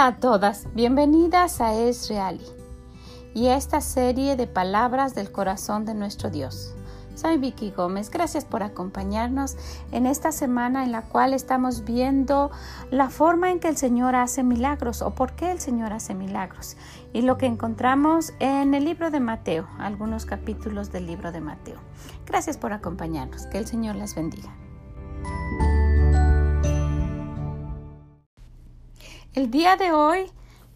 Hola a todas, bienvenidas a Es y a esta serie de palabras del corazón de nuestro Dios. Soy Vicky Gómez, gracias por acompañarnos en esta semana en la cual estamos viendo la forma en que el Señor hace milagros o por qué el Señor hace milagros y lo que encontramos en el libro de Mateo, algunos capítulos del libro de Mateo. Gracias por acompañarnos, que el Señor les bendiga. El día de hoy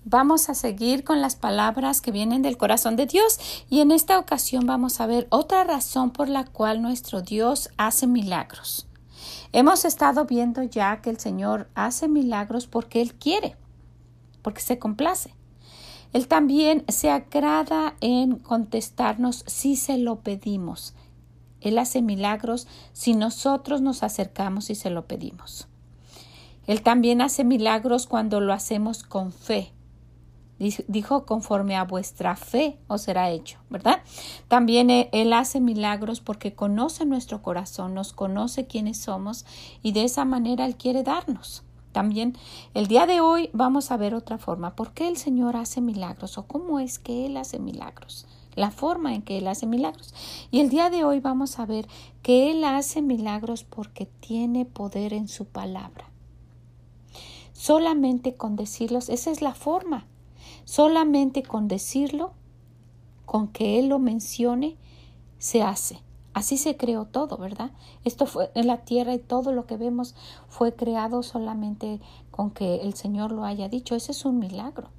vamos a seguir con las palabras que vienen del corazón de Dios y en esta ocasión vamos a ver otra razón por la cual nuestro Dios hace milagros. Hemos estado viendo ya que el Señor hace milagros porque Él quiere, porque se complace. Él también se agrada en contestarnos si se lo pedimos. Él hace milagros si nosotros nos acercamos y se lo pedimos. Él también hace milagros cuando lo hacemos con fe. Dijo, conforme a vuestra fe os será hecho, ¿verdad? También e, Él hace milagros porque conoce nuestro corazón, nos conoce quiénes somos y de esa manera Él quiere darnos. También el día de hoy vamos a ver otra forma. ¿Por qué el Señor hace milagros o cómo es que Él hace milagros? La forma en que Él hace milagros. Y el día de hoy vamos a ver que Él hace milagros porque tiene poder en su palabra. Solamente con decirlos, esa es la forma. Solamente con decirlo, con que Él lo mencione, se hace. Así se creó todo, ¿verdad? Esto fue en la tierra y todo lo que vemos fue creado solamente con que el Señor lo haya dicho. Ese es un milagro.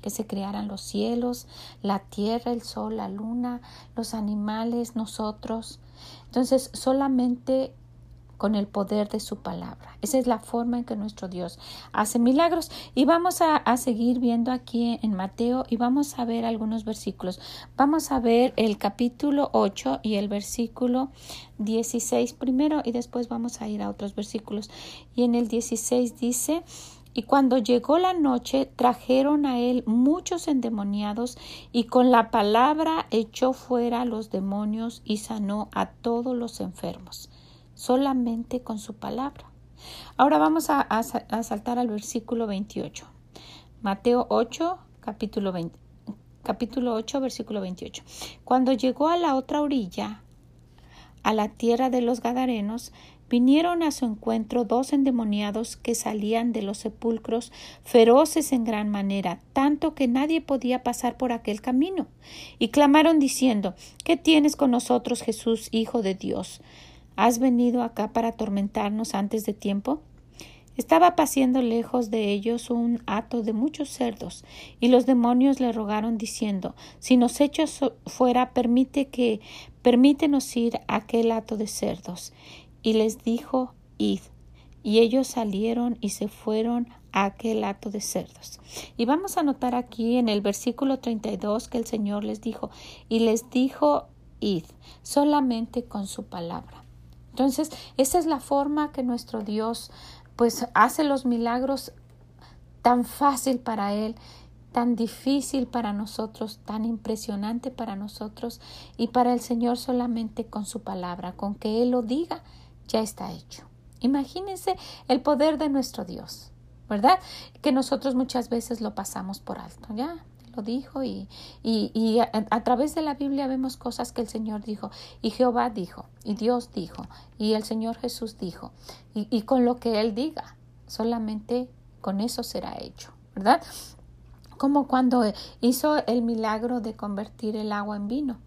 Que se crearan los cielos, la tierra, el sol, la luna, los animales, nosotros. Entonces, solamente con el poder de su palabra. Esa es la forma en que nuestro Dios hace milagros. Y vamos a, seguir viendo aquí en Mateo y vamos a ver algunos versículos. Vamos a ver el capítulo 8 y el versículo 16 primero y después vamos a ir a otros versículos. Y en el 16 dice, y cuando llegó la noche, trajeron a él muchos endemoniados, y con la palabra echó fuera los demonios y sanó a todos los enfermos solamente con su palabra. Ahora vamos a, saltar al versículo 28. Mateo 8, capítulo, 20, capítulo 8, versículo 28. Cuando llegó a la otra orilla, a la tierra de los Gadarenos, vinieron a su encuentro dos endemoniados que salían de los sepulcros feroces en gran manera, tanto que nadie podía pasar por aquel camino, y clamaron diciendo ¿Qué tienes con nosotros, Jesús, Hijo de Dios? ¿Has venido acá para atormentarnos antes de tiempo? Estaba paciendo lejos de ellos un hato de muchos cerdos, y los demonios le rogaron diciendo Si nos echas fuera, permite que permítenos ir a aquel hato de cerdos. Y les dijo Id. Y ellos salieron y se fueron a aquel hato de cerdos. Y vamos a notar aquí en el versículo 32 que el Señor les dijo, y les dijo Id, solamente con su palabra. Entonces, esa es la forma que nuestro Dios pues hace los milagros tan fácil para Él, tan difícil para nosotros, tan impresionante para nosotros y para el Señor solamente con su palabra, con que Él lo diga, ya está hecho. Imagínense el poder de nuestro Dios, ¿verdad? Que nosotros muchas veces lo pasamos por alto, ¿ya? Lo dijo y, y, a, través de la Biblia vemos cosas que el Señor dijo y Jehová dijo y Dios dijo y el Señor Jesús dijo y, y con lo que Él diga, solamente con eso será hecho, ¿verdad? Como cuando hizo el milagro de convertir el agua en vino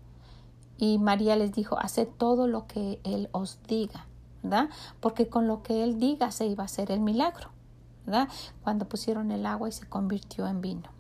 y María les dijo, haced todo lo que Él os diga, ¿verdad? Porque con lo que Él diga se iba a hacer el milagro, ¿verdad? Cuando pusieron el agua y se convirtió en vino.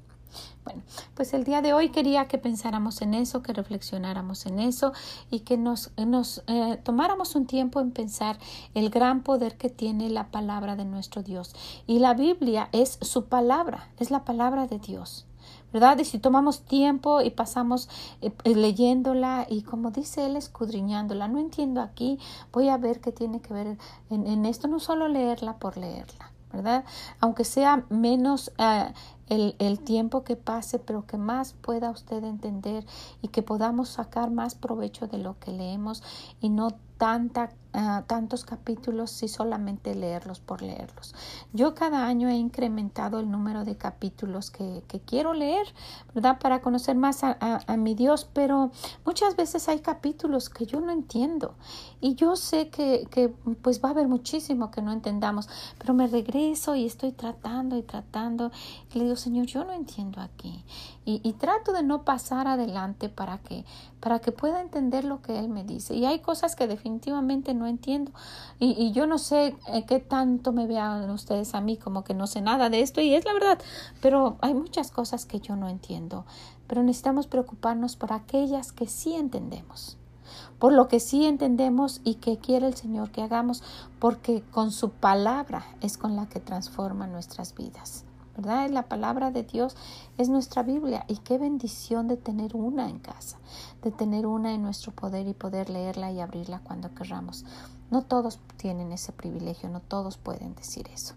Bueno, pues el día de hoy quería que pensáramos en eso, que reflexionáramos en eso y que nos, nos eh, tomáramos un tiempo en pensar el gran poder que tiene la palabra de nuestro Dios. Y la Biblia es su palabra, es la palabra de Dios. ¿verdad? Y si tomamos tiempo y pasamos eh, leyéndola y como dice él, escudriñándola, no entiendo aquí, voy a ver qué tiene que ver en, esto, no solo leerla por leerla, ¿verdad? Aunque sea menos eh, el, tiempo que pase, pero que más pueda usted entender y que podamos sacar más provecho de lo que leemos y no tanta Ah, tantos capítulos y solamente leerlos por leerlos. Yo cada año he incrementado el número de capítulos que, quiero leer, ¿verdad? Para conocer más a, mi Dios, pero muchas veces hay capítulos que yo no entiendo y yo sé que, pues va a haber muchísimo que no entendamos, pero me regreso y estoy tratando y tratando le digo, Señor, yo no entiendo aquí y, trato de no pasar adelante para que, para que pueda entender lo que Él me dice. Y hay cosas que definitivamente no entiendo. Y, y yo no sé eh, qué tanto me vean ustedes a mí como que no sé nada de esto y es la verdad, pero hay muchas cosas que yo no entiendo. Pero necesitamos preocuparnos por aquellas que sí entendemos por lo que sí entendemos y que quiere el Señor que hagamos, porque con su palabra es con la que transforma nuestras vidas. ¿Verdad? La palabra de Dios es nuestra Biblia y qué bendición de tener una en casa, de tener una en nuestro poder y poder leerla y abrirla cuando querramos. No todos tienen ese privilegio, no todos pueden decir eso.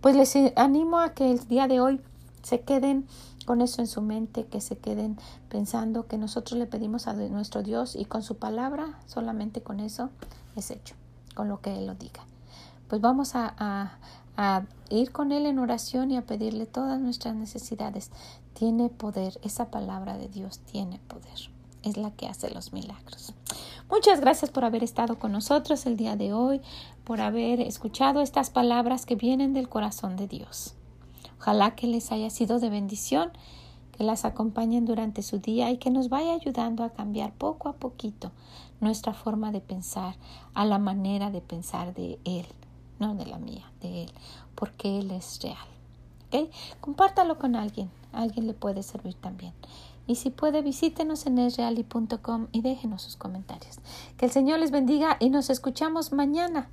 Pues les animo a que el día de hoy se queden con eso en su mente, que se queden pensando que nosotros le pedimos a nuestro Dios y con su palabra, solamente con eso es hecho, con lo que Él lo diga. Pues vamos a, a ir con Él en oración y a pedirle todas nuestras necesidades. Tiene poder, esa palabra de Dios tiene poder, es la que hace los milagros. Muchas gracias por haber estado con nosotros el día de hoy, por haber escuchado estas palabras que vienen del corazón de Dios. Ojalá que les haya sido de bendición, que las acompañen durante su día y que nos vaya ayudando a cambiar poco a poquito nuestra forma de pensar a la manera de pensar de Él no de la mía, de Él, porque Él es real. ¿Ok? Compártalo con alguien, alguien le puede servir también. Y si puede, visítenos en esreali.com y déjenos sus comentarios. Que el Señor les bendiga y nos escuchamos mañana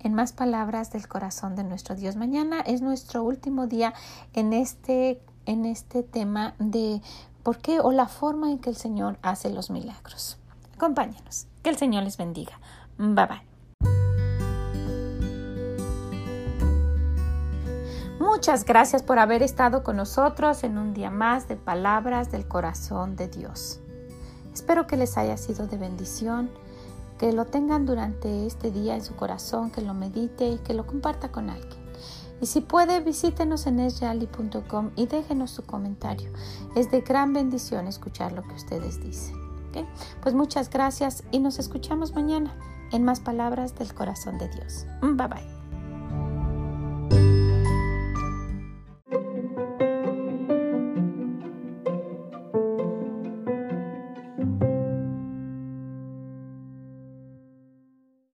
en más palabras del corazón de nuestro Dios. Mañana es nuestro último día en este, en este tema de por qué o la forma en que el Señor hace los milagros. Acompáñenos. Que el Señor les bendiga. Bye bye. Muchas gracias por haber estado con nosotros en un día más de palabras del corazón de Dios. Espero que les haya sido de bendición, que lo tengan durante este día en su corazón, que lo medite y que lo comparta con alguien. Y si puede, visítenos en esreali.com y déjenos su comentario. Es de gran bendición escuchar lo que ustedes dicen. Pues muchas gracias y nos escuchamos mañana en más palabras del corazón de Dios. Bye bye.